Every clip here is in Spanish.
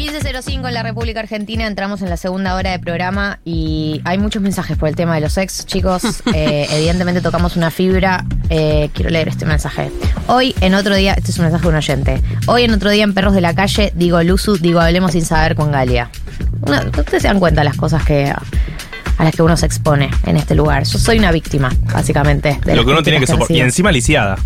15.05 en la República Argentina, entramos en la segunda hora de programa y hay muchos mensajes por el tema de los ex, chicos. Eh, evidentemente tocamos una fibra. Eh, quiero leer este mensaje. Hoy, en otro día, este es un mensaje de un oyente. Hoy, en otro día, en Perros de la Calle, digo Luzu, digo hablemos sin saber con Galia. Una- ustedes se dan cuenta de las cosas que a las que uno se expone en este lugar. Yo soy una víctima, básicamente. de Lo que uno tiene que críticas soportar. Y encima lisiada.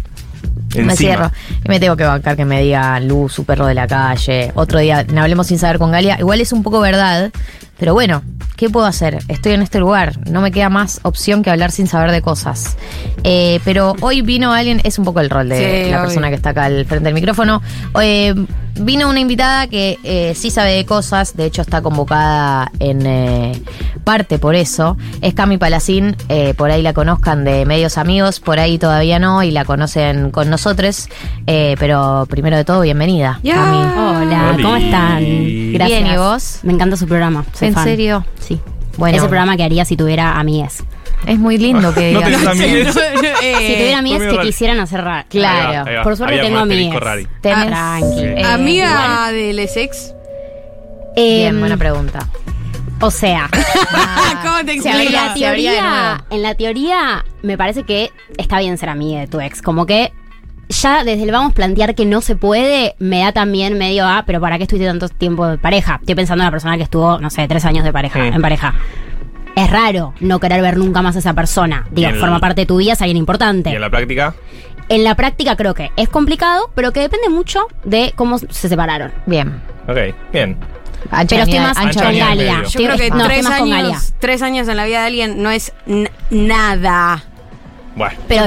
Me cierro. Y me tengo que bancar que me diga Luz, su perro de la calle. Otro día, en hablemos sin saber con Galia. Igual es un poco verdad. Pero bueno, ¿qué puedo hacer? Estoy en este lugar. No me queda más opción que hablar sin saber de cosas. Eh, pero hoy vino alguien, es un poco el rol de Sí, la obvio. persona que está acá al frente del micrófono. Eh, vino una invitada que eh, sí sabe de cosas. De hecho, está convocada en eh, parte por eso. Es Cami Palacín. eh, por ahí la conozcan de medios amigos. Por ahí todavía no y la conocen con nosotros. Eh, pero primero de todo, bienvenida. Ya. Cami. Hola, Oli. ¿cómo están? Gracias. Bien, ¿y vos? Me encanta su programa. soy ¿En fan. serio? Sí. Bueno. Ese programa que haría si tuviera amigues. Es muy lindo que No digas. tenés amigues. Eh, si tuviera conmigo que quisieran hacer raro. Claro. Ahí va, ahí va. Por suerte Había tengo un asterisco rari. Tenés- Tranqui. Sí. Eh, Amiga del ex. Bien, Em, buena pregunta. O sea, ¿Cómo te Se en habría- la, se habría de teoría, nuevo. en la teoría me parece que está bien ser amiga de tu ex. Como que ya desde el vamos plantear que no se puede, me da también medio a, pero ¿para qué estuviste tanto tiempo de pareja? Estoy pensando en la persona que estuvo, no sé, tres años de pareja, Mm. en pareja. Es raro no querer ver nunca más a esa persona. Digo, en forma el- parte de tu vida, es alguien importante. Y en la práctica, En la práctica creo que es complicado, pero que depende mucho de cómo se separaron. Bien. ok, bien. Ancha Pero estoy más ancha con. Galia. Yo creo que no, tres, años, tres años en la vida de alguien no es nada. Bueno. Pero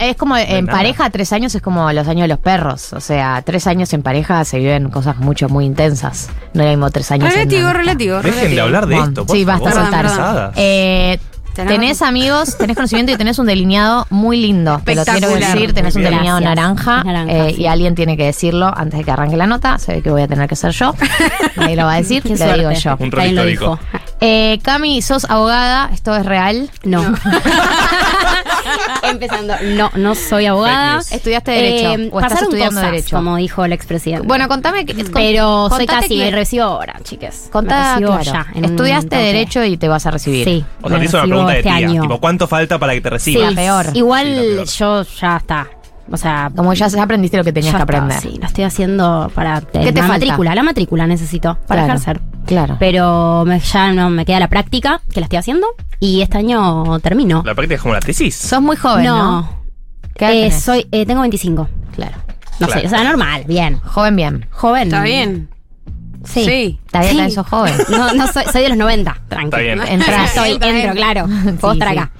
es como en nada. pareja, tres años es como los años de los perros. O sea, tres años en pareja se viven cosas mucho, muy intensas. No es lo mismo tres años en Relativo, amistad. relativo. Dejen de relativo. hablar de Bueno, esto, por sí, basta, favor. soltar. Pesadas. Eh, Tenés amigos, tenés conocimiento y tenés un delineado muy lindo. Te lo quiero Espectacular. decir, tenés un delineado Gracias. naranja, eh, sí. y alguien tiene que decirlo antes de que arranque la nota. Se ve que voy a tener que ser yo. Nadie lo va a decir, Qué lo suerte. digo yo. Un rol histórico. dijo. Eh, Cami, sos abogada, esto es real. No. Empezando. No, no soy abogada. ¿Estudiaste Derecho o estás estudiando cosas, Derecho? Como dijo el expresidente. Bueno, contame. que- pero soy casi, que- me recibo ahora, chiques. Contá, claro. ya. Estudiaste. Derecho y te vas a recibir. Sí. O sea, me te hizo una pregunta de este tía. año. Tipo, ¿cuánto falta para que te Sí, recibas? La peor. Igual Sí, la peor. yo ya está. O sea, Como ya aprendiste lo que tenías que está, aprender. sí, lo estoy haciendo para ¿Qué te la matrícula. La matrícula necesito para Claro, ejercer. Claro. Pero me- ya no me queda la práctica, que la estoy haciendo. Y este año termino. La práctica es como la tesis. Sos muy joven, ¿no? ¿Qué edad Eh, tenés? soy, eh, tengo 25. Claro. No Claro. sé, o sea, normal, bien. Joven bien. Joven. Está bien. Sí. Sí. Está bien, Sí. también sos joven. No, no soy, soy de los 90, tranqui. Está bien. Entrás. Soy, Está bien. entro, claro. Puedo Sí, estar sí. acá.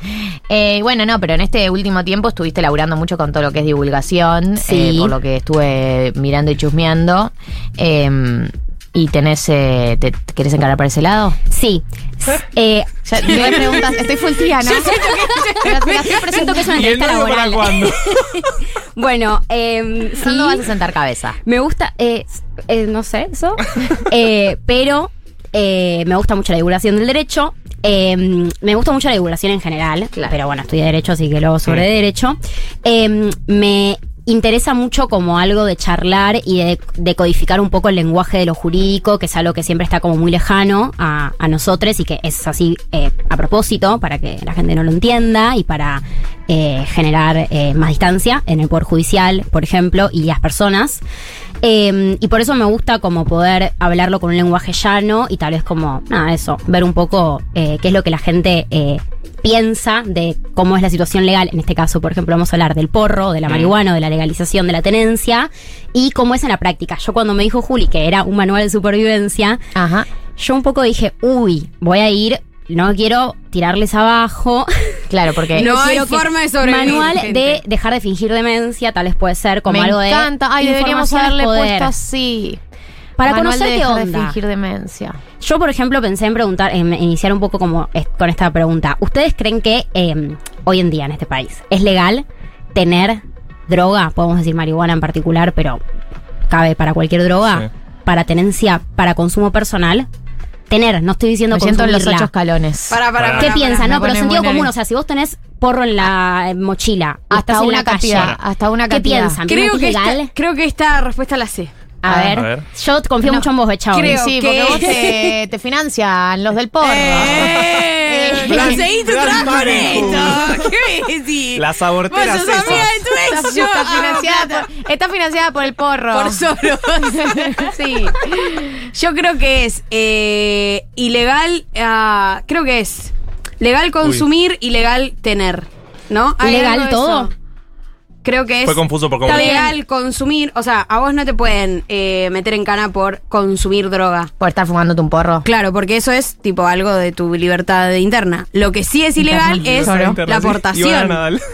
Eh, bueno, no, pero en este último tiempo estuviste laburando mucho con todo lo que es divulgación, Sí. eh, por lo que estuve mirando y chusmeando. Eh, ¿Y tenés, eh, te, te querés encarar para ese lado? Sí. Eh, Ya, no hay preguntas, estoy full tía, ¿no? Pero te las presento que es una ¿Y el entrevista para laboral. cuándo? bueno, eh, sí. ¿Cuándo vas a sentar cabeza? Me gusta, eh, eh, no sé, eso. Eh, pero eh, me gusta mucho la divulgación del derecho. Eh, me gusta mucho la divulgación en general. Claro. Pero bueno, estudié derecho, así que luego sobre Mm. derecho. Eh, me interesa mucho como algo de charlar y de, codificar un poco el lenguaje de lo jurídico, que es algo que siempre está como muy lejano a, a nosotros y que es así eh, a propósito para que la gente no lo entienda y para eh, generar eh, más distancia en el Poder Judicial, por ejemplo, y las personas. Eh, y por eso me gusta como poder hablarlo con un lenguaje llano y tal vez como, nada, eso, ver un poco eh, qué es lo que la gente eh, piensa de cómo es la situación legal. En este caso, por ejemplo, vamos a hablar del porro, de la Mm. marihuana, de la legalización de la tenencia y cómo es en la práctica. Yo cuando me dijo Juli que era un manual de supervivencia, Ajá. yo un poco dije, uy, voy a ir, no quiero tirarles abajo. Claro, porque No hay forma de sobrevivir, Manual gente. de dejar de fingir demencia, tal vez puede ser como me algo de. encanta. Ay, deberíamos haberle poder. puesto así. Para Manual conocer de qué dejar de onda. fingir demencia. Yo, por ejemplo, pensé en preguntar, en iniciar un poco como es- con esta pregunta. ¿Ustedes creen que eh, hoy en día en este país es legal tener droga? Podemos decir marihuana en particular, pero cabe para cualquier droga, Sí. para tenencia, para consumo personal. Tener, no estoy diciendo Me siento en los ocho escalones. Para, para, Pará. ¿Qué para, piensan? No, pero sentido común. O sea, si vos tenés porro en la mochila Hasta estás en una cantidad, hasta una ¿qué cantidad. piensan? Creo ¿Piensan que, esta, creo que esta respuesta la sé. A ver, A ver. yo confío No, mucho en vos, Echauri. creo sí, que- porque vos te, te financian los del porro. ¡Eh! ¡Conseguí tu Blan trabajo con Blanco. esto! ¿Qué me decís? Las aborteras Vos sos esas. amiga de tu ex, Está, yo está hago financiada plata. por, está financiada por el porro. Por solo. sí. Yo creo que es eh, ilegal. ah, creo que es legal consumir, ilegal tener. ¿No? Hay ¿Ilegal algo de todo? eso. Creo que es. Fue confuso por cómo Está lo- legal consumir. O sea, a vos no te pueden eh, meter en cana por consumir droga. Por estar fumándote un porro. Claro, porque eso es tipo algo de tu libertad interna. Lo que sí es ilegal Interna. es la Ivana aportación. Nadal.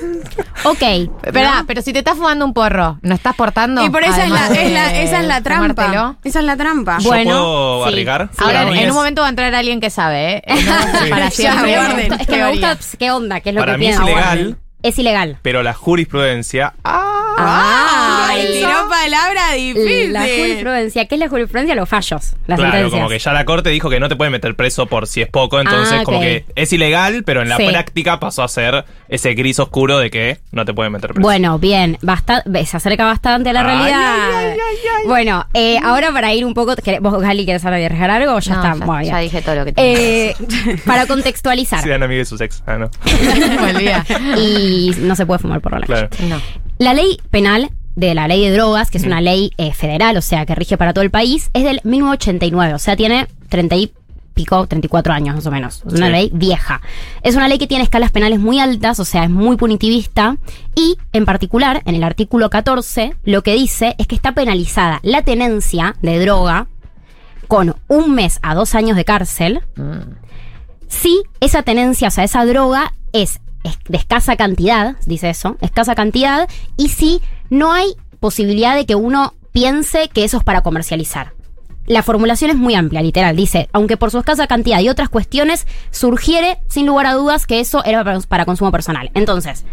Ok. Espera, ¿No? pero si te estás fumando un porro, ¿no estás portando? Y por esa es la, Además es la- de esa es la trampa. fumártelo. Esa es la trampa. ¿Yo Bueno, puedo sí. arriesgar? Ahora, Para mí en es- un momento va a entrar alguien que sabe, ¿eh? No, Para Sí. siempre. Ya, guarden. Es que me gusta qué onda, qué es lo Para que mí es piensan. ilegal, Es ilegal. pero la jurisprudencia. Ah, Ay, tiró palabra difícil. La jurisprudencia, ¿qué es la jurisprudencia? Los fallos, las Claro, sentencias. como que ya la corte dijo que no te pueden meter preso por si es poco, entonces Ah, como que es ilegal, pero en la Sí. práctica pasó a ser ese gris oscuro de que no te pueden meter preso. Bueno, bien, basta- se acerca bastante a la Ay, realidad. ay, ay, ay, Bueno, eh, ahora para ir un poco, ¿querés- ¿vos, Gali, querés arriesgar algo o ya No, está? ya, Muy bien. ya dije todo lo que tenía. Eh, para contextualizar. Sean amigos de sus ex. Ah, no. Y no se puede fumar por la Claro. No. La ley penal de la ley de drogas, que es una ley eh, federal, o sea, que rige para todo el país, es del 1989, o sea, tiene 30 y pico, 34 años más o menos. Es una Sí. ley vieja. Es una ley que tiene escalas penales muy altas, o sea, es muy punitivista y, en particular, en el artículo 14, lo que dice es que está penalizada la tenencia de droga con un mes a dos años de cárcel si esa tenencia, o sea, esa droga es, es de escasa cantidad, dice eso, escasa cantidad, y si no hay posibilidad de que uno piense que eso es para comercializar. La formulación es muy amplia, literal. Dice, aunque por su escasa cantidad y otras cuestiones, surgiere sin lugar a dudas que eso era para, para consumo personal. Entonces,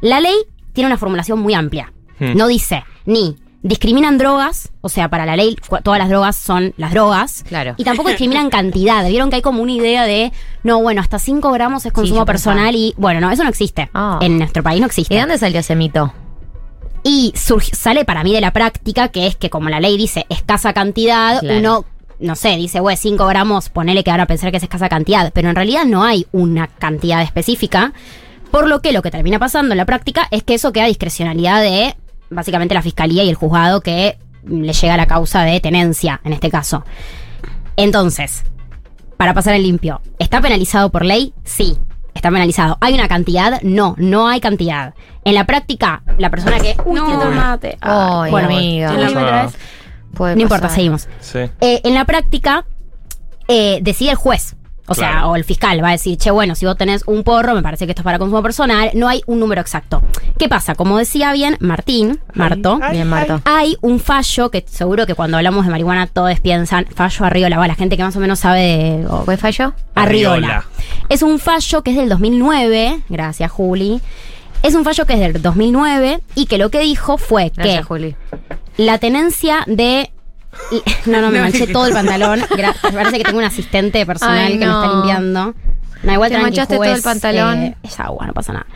la ley tiene una formulación muy amplia. Hmm. No dice ni discriminan drogas, o sea, para la ley todas las drogas son las drogas. Claro. Y tampoco discriminan cantidad. Vieron que hay como una idea de, no, bueno, hasta 5 gramos es consumo pensaba. personal y, bueno, no, eso no existe. Ah. En nuestro país no existe. ¿Y de dónde salió ese mito? Y surgi- sale para mí de la práctica, que es que como la ley dice escasa cantidad, Claro. uno, no sé, dice, güey, 5 gramos, ponele que ahora pensar que es escasa cantidad, pero en realidad no hay una cantidad específica, por lo que lo que termina pasando en la práctica es que eso queda a discrecionalidad de básicamente la fiscalía y el juzgado que le llega la causa de tenencia, en este caso. Entonces, para pasar el limpio, ¿está penalizado por ley? Sí, está penalizado. ¿Hay una cantidad? No, no hay cantidad. En la práctica, la persona que... Uy, No. tomate. Ay, bueno, amiga. Puede No importa, seguimos. Sí. Eh, en la práctica, eh, decide el juez. O sea, o el fiscal va a decir, che, bueno, si vos tenés un porro, me parece que esto es para consumo personal, no hay un número exacto. ¿Qué pasa? Como decía bien Martín, Marto, ay, Bien, Marto. hay un fallo que seguro que cuando hablamos de marihuana todos piensan, fallo Arriola, va, la gente que más o menos sabe de... ¿Fue fallo? Arriola. Arriola. Es un fallo que es del 2009, gracias Juli. Es un fallo que es del 2009 y que lo que dijo fue Gracias, que Juli. la tenencia de... No, no, me manché todo el pantalón. Parece que tengo un asistente personal Ay, que me está limpiando. No, igual Te manchaste todo el pantalón. eh, es agua, no pasa nada.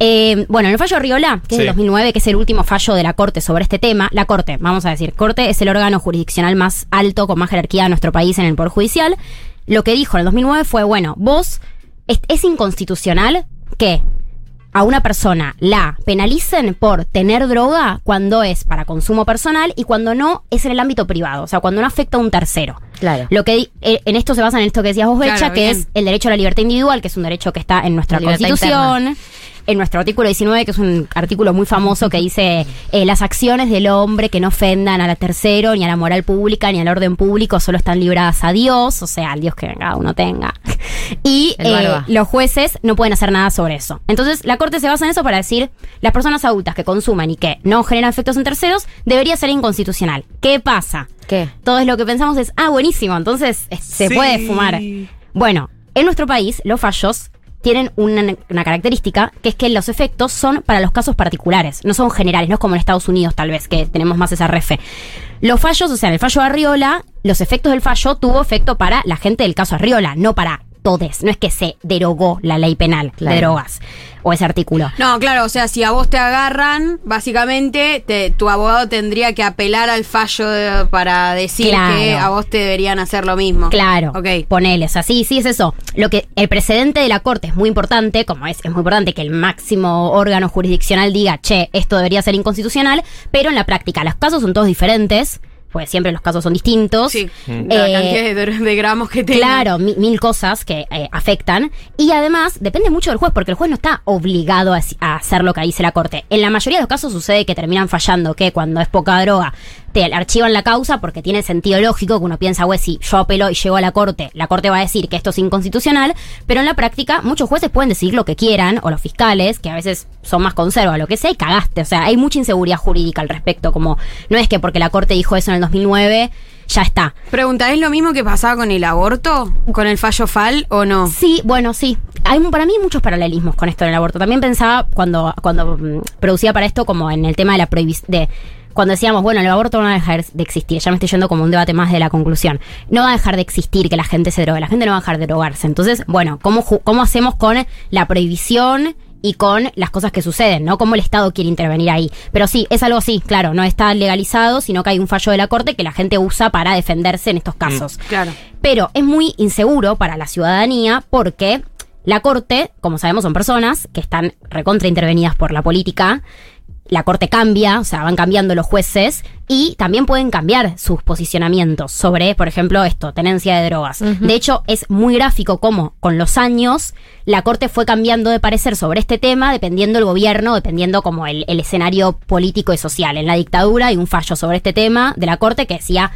Eh, bueno, en el fallo Riola, que es del Sí. 2009, que es el último fallo de la Corte sobre este tema, la Corte, vamos a decir, Corte es el órgano jurisdiccional más alto, con más jerarquía de nuestro país en el Poder Judicial. Lo que dijo en el 2009 fue, bueno, vos, es, es inconstitucional que a una persona la penalicen por tener droga cuando es para consumo personal y cuando no es en el ámbito privado, o sea, cuando no afecta a un tercero. Claro. Lo que di- eh, en esto se basa en esto que decías vos, Claro, Becha, que bien. es el derecho a la libertad individual, que es un derecho que está en nuestra La Constitución. En nuestro artículo 19, que es un artículo muy famoso que dice eh, las acciones del hombre que no ofendan a la tercero, ni a la moral pública, ni al orden público, solo están libradas a Dios, o sea, al Dios que cada uno tenga. Y eh, los jueces no pueden hacer nada sobre eso. Entonces, la Corte se basa en eso para decir, las personas adultas que consumen y que no generan efectos en terceros, debería ser inconstitucional. ¿Qué pasa? ¿Qué? Todo es lo que pensamos es, ah, buenísimo, entonces eh, se Sí. puede fumar. Bueno, en nuestro país los fallos tienen una, una característica, que es que los efectos son para los casos particulares, no son generales, no es como en Estados Unidos tal vez, que tenemos más esa refe. Los fallos, o sea, en el fallo de Arriola, los efectos del fallo tuvo efecto para la gente del caso Arriola, no para todes, no es que se derogó la ley penal Claro. de drogas. O ese artículo. No, claro, o sea, si a vos te agarran, básicamente te- tu abogado tendría que apelar al fallo de- para decir Claro. que a vos te deberían hacer lo mismo. Claro, Ok. ponele, o sea, sí, sí es eso. Lo que el precedente de la corte es muy importante, como es, es muy importante que el máximo órgano jurisdiccional diga, che, esto debería ser inconstitucional, pero en la práctica los casos son todos diferentes, pues siempre los casos son distintos. Sí, Mm. la Eh, cantidad de, de gramos que tenga. Claro, mi- mil cosas que eh, afectan. Y además, depende mucho del juez, porque el juez no está obligado a, a hacer lo que dice la corte. En la mayoría de los casos sucede que terminan fallando, que cuando es poca droga, te archivan la causa porque tiene sentido lógico que uno piensa, güey, si yo apelo y llego a la corte, la corte va a decir que esto es inconstitucional, pero en la práctica muchos jueces pueden decidir lo que quieran, o los fiscales, que a veces son más conserva, lo que sea, y cagaste. O sea, hay mucha inseguridad jurídica al respecto, como no es que porque la corte dijo eso en el 2009, ya está. Pregunta, ¿es lo mismo que pasaba con el aborto? ¿Con el fallo FAL o no? Sí, bueno, sí. Hay, para mí hay muchos paralelismos con esto del aborto. También pensaba cuando, cuando mm, producía para esto como en el tema de la prohibición de cuando decíamos, bueno, el aborto no va a dejar de existir, ya me estoy yendo como un debate más de la conclusión. No va a dejar de existir que la gente se drogue, la gente no va a dejar de drogarse. Entonces, bueno, ¿cómo, cómo hacemos con la prohibición y con las cosas que suceden, ¿no? Cómo el Estado quiere intervenir ahí. Pero sí, es algo así, claro, no está legalizado, sino que hay un fallo de la Corte que la gente usa para defenderse en estos casos. Claro. Pero es muy inseguro para la ciudadanía porque la Corte, como sabemos, son personas que están recontra intervenidas por la política. La Corte cambia, o sea, van cambiando los jueces y también pueden cambiar sus posicionamientos sobre, por ejemplo, esto, tenencia de drogas. De hecho, es muy gráfico cómo con los años la Corte fue cambiando de parecer sobre este tema dependiendo el gobierno, dependiendo como el, el escenario político y social. En la dictadura hay un fallo sobre este tema de la Corte que decía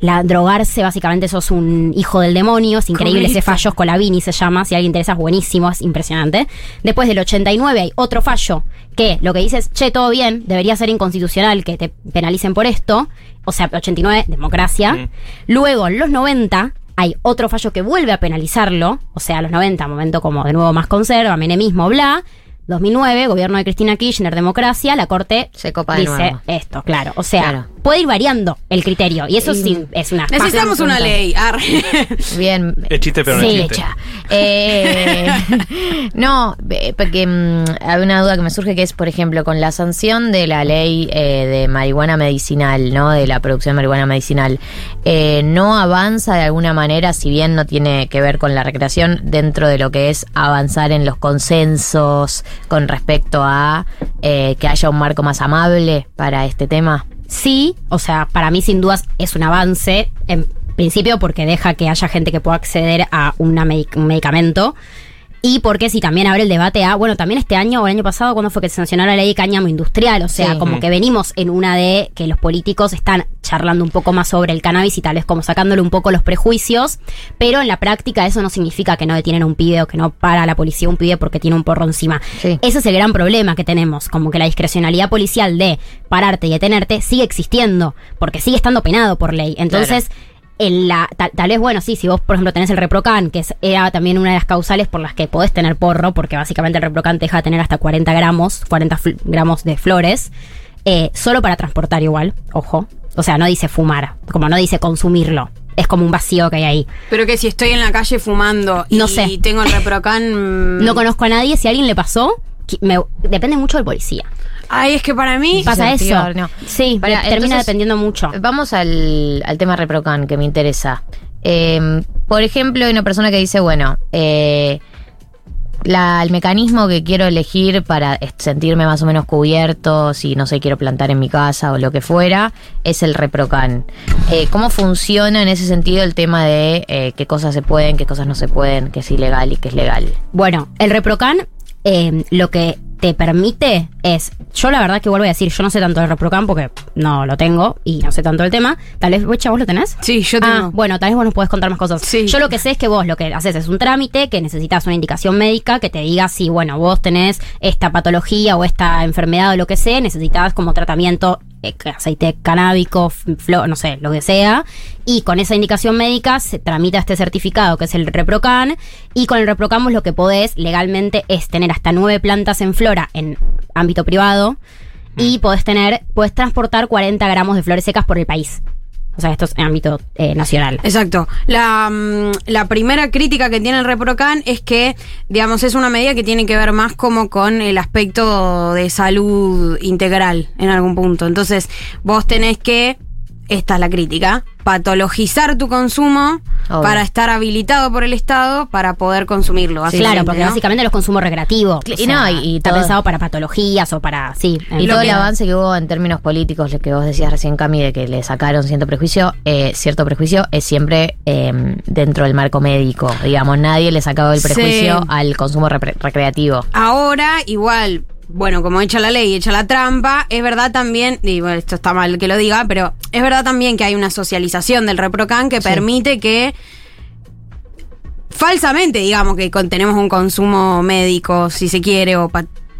la drogarse, básicamente sos un hijo del demonio, es increíble ese fallo, Scolavini se llama, si alguien interesa es buenísimo, es impresionante. Después del 89 hay otro fallo que lo que dice es, che, todo bien, debería ser inconstitucional que te penalicen por esto, o sea, 89, democracia. Mm. Luego, en los 90 hay otro fallo que vuelve a penalizarlo, o sea, los 90, momento como de nuevo más conserva, menemismo, bla. 2009, gobierno de Cristina Kirchner, democracia, la Corte Se copa de dice nuevo. esto, claro. O sea, Claro. Puede ir variando el criterio. Y eso sí es una. Necesitamos una ley. Arre. Bien. Es chiste, pero no es chiste. Hecha. Eh, no, eh, porque mm, hay una duda que me surge que es, por ejemplo, con la sanción de la ley eh, de marihuana medicinal, ¿no? De la producción de marihuana medicinal, eh, ¿no avanza de alguna manera, si bien no tiene que ver con la recreación, dentro de lo que es avanzar en los consensos con respecto a eh, que haya un marco más amable para este tema? Sí, o sea, para mí sin dudas es un avance. En principio porque deja que haya gente que pueda acceder a una un medicamento. Y porque si también abre el debate a, bueno, también este año o el año pasado, cuando fue que se sancionó la ley de cáñamo industrial, o sea, Sí. como que venimos en una de que los políticos están charlando un poco más sobre el cannabis y tal vez como sacándole un poco los prejuicios, pero en la práctica eso no significa que no detienen a un pibe o que no para la policía un pibe porque tiene un porro encima. Sí. Ese es el gran problema que tenemos, como que la discrecionalidad policial de pararte y detenerte sigue existiendo, porque sigue estando penado por ley. Entonces, en la, tal, tal vez, bueno, sí, si vos, por ejemplo, tenés el reprocan, que es, era también una de las causales por las que podés tener porro, porque básicamente el reprocan te deja tener hasta 40 gramos, 40 fl- gramos de flores, eh, solo para transportar igual, ojo. O sea, no dice fumar, como no dice consumirlo. Es como un vacío que hay ahí. Pero que si estoy en la calle fumando y No sé. tengo el reprocan. No conozco a nadie, si a alguien le pasó, me- depende mucho del policía. Ay, es que para mí. Pasa eso. Sí, Pará, de- termina entonces, dependiendo mucho. Vamos al, al tema Reprocan, que me interesa. Eh, por ejemplo, hay una persona que dice, bueno, eh, la- el mecanismo que quiero elegir para sentirme más o menos cubierto, si no sé, quiero plantar en mi casa o lo que fuera, es el Reprocan. Eh, ¿Cómo funciona en ese sentido el tema de eh, qué cosas se pueden, qué cosas no se pueden, qué es ilegal y qué es legal? Bueno, el Reprocan eh, lo que te permite es, yo la verdad que vuelvo a decir, yo no sé tanto del Reprocan porque no lo tengo y no sé tanto del tema. Tal vez, Bocha, vos lo tenés. Sí, yo Ah, tengo. bueno, tal vez vos nos podés contar más cosas. Sí. Yo lo que sé es que vos lo que haces es un trámite que necesitas una indicación médica que te diga si, bueno, vos tenés esta patología o esta enfermedad o lo que sea, necesitas como tratamiento aceite canábico, flor, no sé, lo que sea. Y con esa indicación médica se tramita este certificado que es el Reprocan. Y con el Reprocan vos lo que podés legalmente es tener hasta nueve plantas en flora en ámbito privado. Y podés tener, podés transportar 40 gramos de flores secas por el país. O sea, esto es en ámbito eh, nacional. Exacto. La, mm, la primera crítica que tiene el Reprocan es que, digamos, es una medida que tiene que ver más como con el aspecto de salud integral en algún punto. Entonces, vos tenés que, esta es la crítica, patologizar tu consumo Obvio. para estar habilitado por el Estado para poder consumirlo. claro, porque ¿no? básicamente los consumos recreativos. Y no, y- y está todo- pensado para patologías o para. Sí. Y todo el avance que hubo en términos políticos, lo que vos decías recién, Cami, de que le sacaron cierto prejuicio, eh, cierto prejuicio es siempre eh, dentro del marco médico. Digamos, nadie le sacaba el Sí. prejuicio al consumo recreativo. Ahora, igual, bueno, como echa la ley, echa la trampa, es verdad también, y bueno, esto está mal que lo diga, pero es verdad también que hay una socialización del ReproCan que Sí. permite que falsamente, digamos, que tenemos un consumo médico, si se quiere, o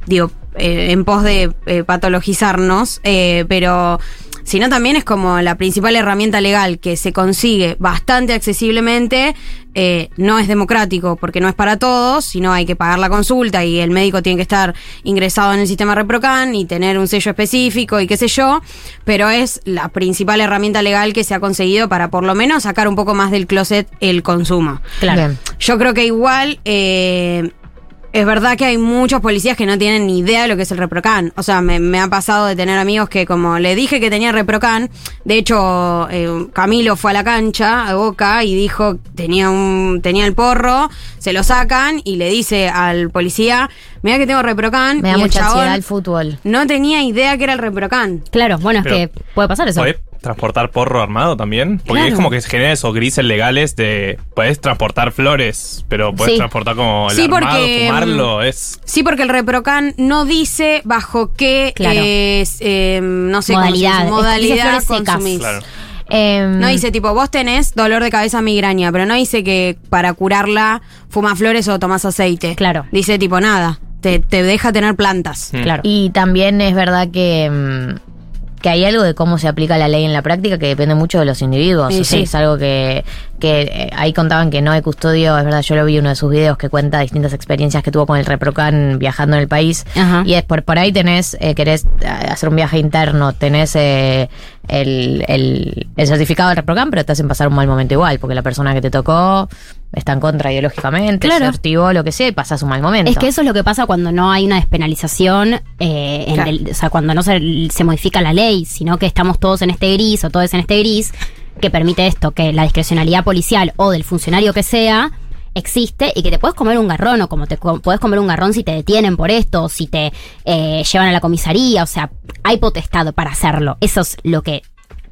digo, eh, en pos de eh, patologizarnos, eh, pero sino también es como la principal herramienta legal que se consigue bastante accesiblemente, eh, no es democrático porque no es para todos, sino hay que pagar la consulta y el médico tiene que estar ingresado en el sistema ReproCan y tener un sello específico y qué sé yo, pero es la principal herramienta legal que se ha conseguido para por lo menos sacar un poco más del closet el consumo. Claro. Bien. Yo creo que igual eh, es verdad que hay muchos policías que no tienen ni idea de lo que es el Reprocan. O sea, me, me ha pasado de tener amigos que como le dije que tenía Reprocan, de hecho eh, Camilo fue a la cancha, a Boca, y dijo tenía un tenía el porro, se lo sacan y le dice al policía, mira que tengo Reprocan. Me da y el mucha chabón ansiedad el fútbol. No tenía idea que era el Reprocan. Claro, bueno, es que puede pasar eso. ¿Podés transportar porro armado también? Porque Claro. es como que se genera esos grises legales de. Podés transportar flores, pero podés Sí. transportar como el Sí, armado, porque, fumarlo. Es. Sí, porque el Reprocan no dice bajo qué Claro. es, eh, no sé, Modalidad. Es que dice modalidad consumís. Claro. Em, No dice tipo, vos tenés dolor de cabeza migraña, pero no dice que para curarla fumas flores o tomás aceite. Claro. Dice tipo nada, te, te deja tener plantas. Mm. Claro. Y también es verdad que, mm, que hay algo de cómo se aplica la ley en la práctica que depende mucho de los individuos. Sí, O sea, sí. Es algo que, que eh, ahí contaban que no hay custodio. Es verdad, yo lo vi en uno de sus videos que cuenta distintas experiencias que tuvo con el Reprocan viajando en el país. Ajá. Y es por, por ahí tenés, eh, querés eh, hacer un viaje interno, tenés eh, el, el, el certificado del Reprocan, pero te hacen pasar un mal momento igual, porque la persona que te tocó está en contra ideológicamente, Claro. se activó lo que sea y pasás un mal momento. Es que eso es lo que pasa cuando no hay una despenalización, eh, en Claro. el- o sea, cuando no se, se modifica la ley, sino que estamos todos en este gris o todos en este gris, que permite esto, que la discrecionalidad policial o del funcionario que sea existe y que te puedes comer un garrón o como te co- puedes comer un garrón si te detienen por esto o si te eh, llevan a la comisaría, o sea, hay potestad para hacerlo. Eso es lo que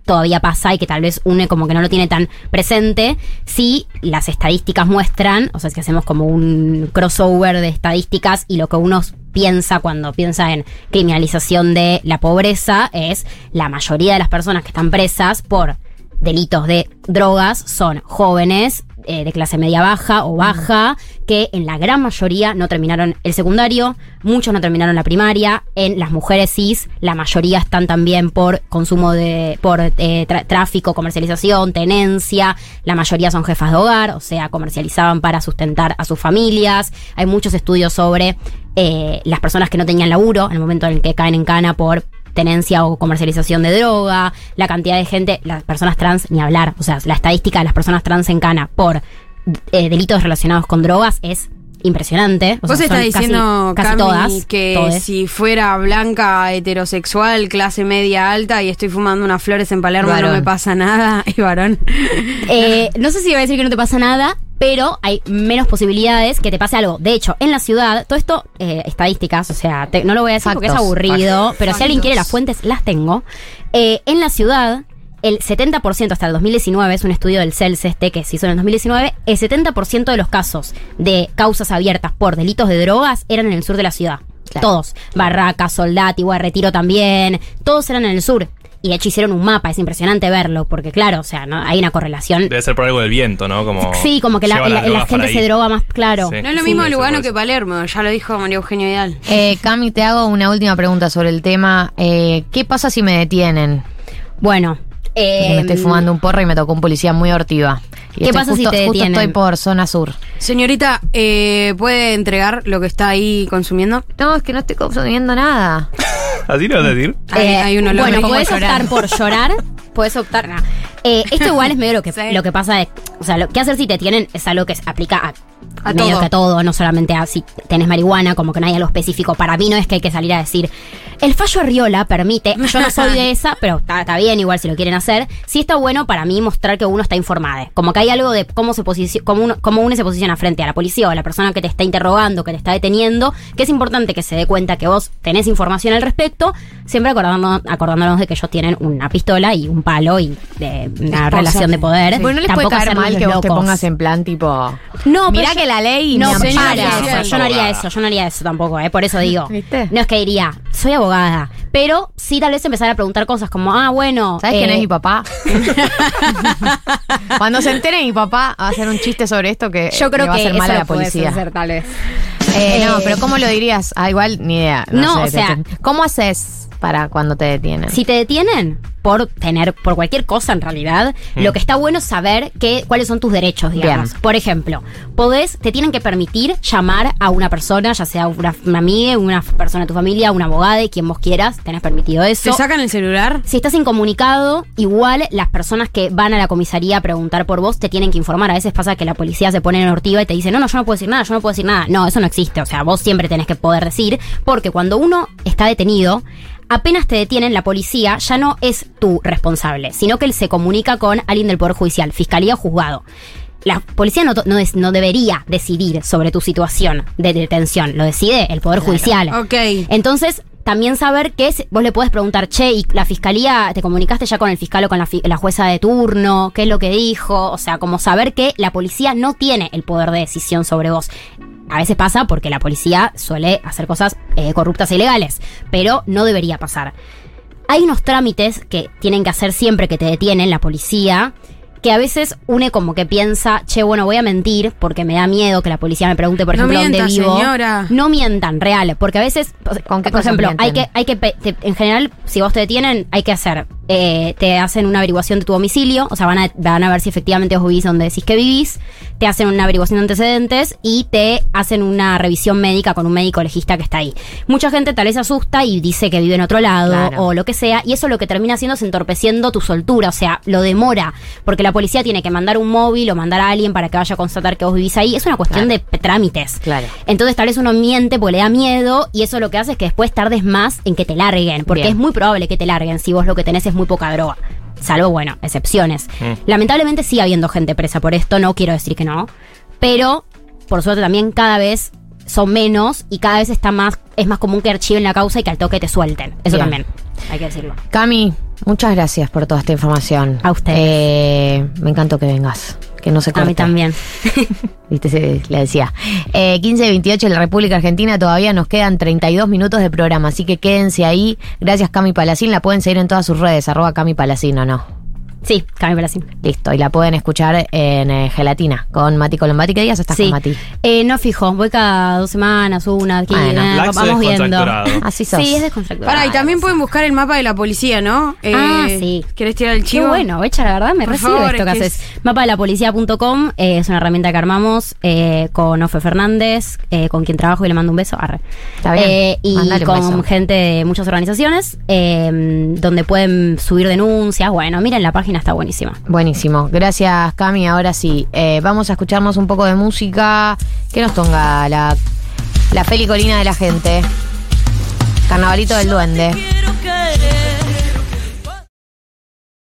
todavía pasa y que tal vez une como que no lo tiene tan presente, si las estadísticas muestran, o sea, si hacemos como un crossover de estadísticas y lo que uno piensa cuando piensa en criminalización de la pobreza es la mayoría de las personas que están presas por delitos de drogas son jóvenes eh, de clase media baja o baja que en la gran mayoría no terminaron el secundario, muchos no terminaron la primaria, en las mujeres cis la mayoría están también por consumo de por eh, tráfico, comercialización, tenencia, la mayoría son jefas de hogar, o sea, comercializaban para sustentar a sus familias. Hay muchos estudios sobre eh, las personas que no tenían laburo en el momento en el que caen en cana por tenencia o comercialización de droga, la cantidad de gente, las personas trans, ni hablar. O sea, la estadística de las personas trans en cana por eh, delitos relacionados con drogas es impresionante. O Vos sea, estás casi- diciendo, casi, Cami, todas. que todes. si fuera blanca, heterosexual, clase media alta y estoy fumando unas flores en Palermo no me pasa nada, y varón. Eh, no sé si iba a decir que no te pasa nada, pero hay menos posibilidades que te pase algo. De hecho, en la ciudad, todo esto, eh, estadísticas, o sea, te- no lo voy a decir porque es aburrido, factos. pero si alguien quiere las fuentes, las tengo. Eh, en la ciudad, el 70% hasta el 2019, es un estudio del CELS este que se hizo en el 2019, el 70% de los casos de causas abiertas por delitos de drogas eran en el sur de la ciudad. Claro. Todos. Barracas, Soldati, Retiro también. Todos eran en el sur. Y de hecho hicieron un mapa, es impresionante verlo, porque claro, o sea, ¿no? hay una correlación. Debe ser por algo del viento, ¿no? Como Sí, como que la, gente se droga más, claro. Sí. No es lo Sí, mismo ser Lugano que. Palermo, ya lo dijo María Eugenia Vidal. Eh, Cami, te hago una última pregunta sobre el tema. Eh, ¿Qué pasa si me detienen? Bueno, eh, me estoy fumando un porro y me tocó un policía muy hortiva. Y ¿Qué estoy pasa si te justo detienen? estoy por zona sur. Señorita, eh, ¿puede entregar lo que está ahí consumiendo? No, es que no estoy consumiendo nada. ¿Así lo vas a decir? Hay- hay un olor Bueno, rico. puedes optar por llorar, puedes optar. no. Eh, esto igual es medio lo que, Sí. lo que pasa. Es, o sea, lo que hacer si te tienen es algo que se aplica a, A medio todo. que a todo, no solamente a si tenés marihuana, como que no hay algo específico. Para mí no es que hay que salir a decir, el fallo Arriola permite, yo no soy de esa, pero está, está bien igual si lo quieren hacer. Sí está bueno para mí mostrar que uno está informado. Como que hay algo de cómo se posiciona, cómo uno, cómo uno se posiciona frente a la policía o a la persona que te está interrogando, que te está deteniendo, que es importante que se dé cuenta que vos tenés información al respecto, siempre acordándonos, acordándonos de que ellos tienen una pistola y un palo y de una relación de poder. Bueno, no les puede caer mal que vos te pongas en plan tipo. No, Mirá que la ley no, me ampara. haría eso, yo no haría eso, yo no haría eso tampoco, ¿eh? por eso digo. ¿Viste? No es que diría, soy abogada, pero sí tal vez empezar a preguntar cosas como, ah, bueno. ¿Sabes quién eh, es mi papá? Cuando se entere mi papá, va a hacer un chiste sobre esto que Yo creo le va que a hacer mal a la policía. hacer, tal vez. Eh, no, Eh, pero ¿cómo lo dirías? Ah, igual ni idea. No, sé, o sea- ¿Cómo haces para cuando te detienen? Si te detienen por tener, por cualquier cosa en realidad, lo que está bueno es saber que, cuáles son tus derechos, digamos. Bien. Por ejemplo, podés, te tienen que permitir llamar a una persona, ya sea una, una amiga, una persona de tu familia, una abogada, quien vos quieras, tenés permitido eso. ¿Te sacan el celular? Si estás incomunicado, igual las personas que van a la comisaría a preguntar por vos te tienen que informar. A veces pasa que la policía se pone en ortiva y te dice, no, no, yo no puedo decir nada, yo no puedo decir nada. No, eso no existe. O sea, vos siempre tenés que poder decir, porque cuando uno está detenido, apenas te detienen, la policía ya no es tu responsable, sino que él se comunica con alguien del Poder Judicial, fiscalía o juzgado. La policía no, no, es- no debería decidir sobre tu situación de detención, lo decide el Poder Judicial. Ok. Entonces, también saber que es- vos le podés preguntar, che, ¿y la fiscalía, te comunicaste ya con el fiscal o con la, la jueza de turno? ¿Qué es lo que dijo? O sea, como saber que la policía no tiene el poder de decisión sobre vos. A veces pasa porque la policía suele hacer cosas eh, corruptas e ilegales, pero no debería pasar. Hay unos trámites que tienen que hacer siempre que te detienen la policía, que a veces une como que piensa, che, bueno, voy a mentir porque me da miedo que la policía me pregunte, por No ejemplo, mienta, dónde vivo. señora. No mientan, real, porque a veces, ¿Con qué por ejemplo, mienten? hay que, hay que, te- en general, si vos te detienen, hay que hacer, eh, te hacen una averiguación de tu domicilio, o sea, van a, van a ver si efectivamente vos vivís donde decís que vivís, te hacen una averiguación de antecedentes y te hacen una revisión médica con un médico legista que está ahí. Mucha gente tal vez se asusta y dice que vive en otro lado Claro. o lo que sea, y eso lo que termina haciendo es entorpeciendo tu soltura, o sea, lo demora, porque la policía tiene que mandar un móvil o mandar a alguien para que vaya a constatar que vos vivís ahí, es una cuestión de trámites. Claro. Entonces tal vez uno miente porque le da miedo y eso lo que hace es que después tardes más en que te larguen, porque Bien. es muy probable que te larguen si vos lo que tenés es muy poca droga. Salvo, bueno, excepciones. Lamentablemente sigue habiendo gente presa por esto, no quiero decir que no, pero por suerte también cada vez son menos y cada vez está más, es más común que archiven la causa y que al toque te suelten. Eso Bien. también, hay que decirlo. Cami, muchas gracias por toda esta información. A ustedes. Eh, me encantó que vengas. Que no se A corte. mí también. Viste, se- le decía. Eh, 15 y 28 en la República Argentina. Todavía nos quedan 32 minutos de programa. Así que quédense ahí. Gracias, Cami Palacín. La pueden seguir en todas sus redes. Arroba Cami Palacín o no. Sí, Cami Palacín. Listo. Y la pueden escuchar en eh, Gelatina con Mati Colombati. ¿Qué días estás Sí. con Mati? Eh, no fijo, voy cada dos semanas, una, aquí, Bueno. eh, vamos viendo. Así sos. Sí, es descontracturado. Pará, y también pueden buscar el mapa de la policía, ¿no? Eh, Ah, sí. ¿Querés tirar el Qué chivo? bueno, Becha, la verdad me Por recibe favor, esto que es haces. Mapadelapolicía.com eh, es una herramienta que armamos eh, con Ofe Fernández, eh, con quien trabajo y le mando un beso. Arre. Está bien. Eh, y Mándale un con beso. gente de muchas organizaciones eh, donde pueden subir denuncias. Bueno, miren, la página está buenísima. Buenísimo. Gracias, Cami. Ahora sí. eh, vamos a escucharnos un poco de música. ¿Qué nos ponga la, la pelicolina de la gente? Carnavalito del Duende. Quiero querer